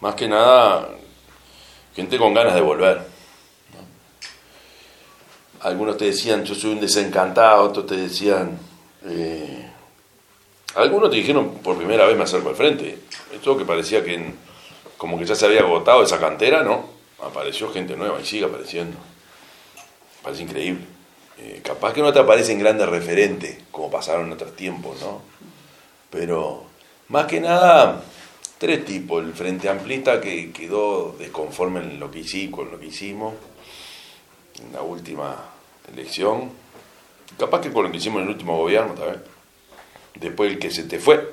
más que nada, gente con ganas de volver. Algunos te decían, yo soy un desencantado, otros te decían, eh, algunos te dijeron, por primera vez me acerco al frente. Esto que parecía que como que ya se había agotado esa cantera, ¿no? Apareció gente nueva y sigue apareciendo. Parece increíble. Eh, capaz que no te aparecen grandes referentes, como pasaron en otros tiempos, ¿no? Pero más que nada, tres tipos. El Frente Amplista que quedó desconforme en lo que hicimos, con lo que hicimos en la última elección. Capaz que con lo que hicimos en el último gobierno también. Después el que se te fue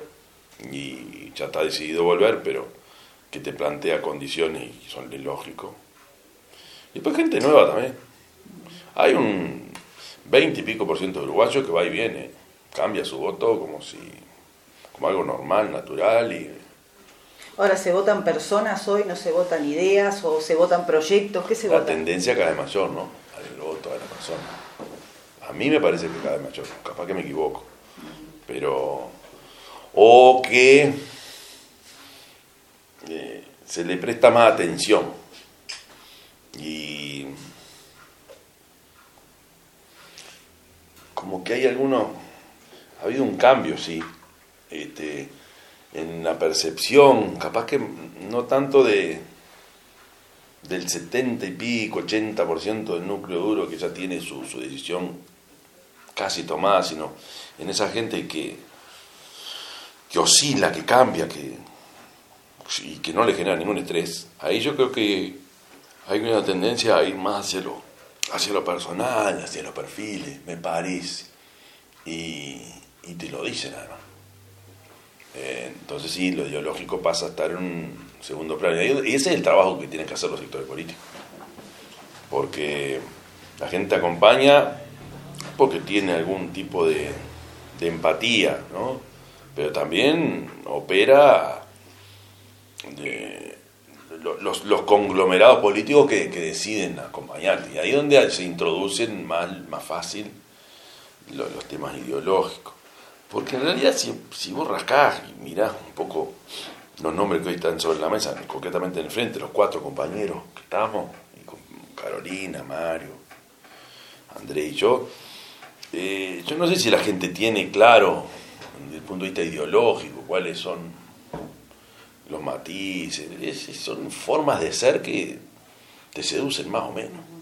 y ya está decidido volver, pero que te plantea condiciones y son lógicos. Y después gente nueva también. Hay un 20 y pico por ciento de uruguayos que va y viene, cambia su voto como si como algo normal, natural y Ahora se votan personas hoy, no se votan ideas o se votan proyectos, ¿qué se la vota? tendencia cada vez mayor, ¿no? Al voto de la persona. A mí me parece que cada vez mayor, capaz que me equivoco. Pero o que eh, se le presta más atención y como que hay algunos ha habido un cambio sí este, en la percepción capaz que no tanto de del 70 y pico 80% del núcleo duro que ya tiene su, decisión casi tomada sino en esa gente que que oscila, que cambia, que, y que no le genera ningún estrés. Ahí yo creo que hay una tendencia a ir más hacia lo, hacia lo personal, hacia los perfiles, me parece. Y, y te lo dicen además. Entonces sí, lo ideológico pasa a estar en un segundo plano. Y ese es el trabajo que tienen que hacer los sectores políticos. Porque la gente acompaña porque tiene algún tipo de, empatía, ¿no? pero también opera de los, conglomerados políticos que, deciden acompañarte. Y ahí es donde se introducen más, más fácil los, temas ideológicos. Porque en realidad si, si vos rascás y mirás un poco los nombres que hoy están sobre la mesa, concretamente en el frente, los cuatro compañeros que estamos, Carolina, Mario, André y yo, eh, yo no sé si la gente tiene claro desde el punto de vista ideológico, cuáles son los matices, son formas de ser que te seducen más o menos.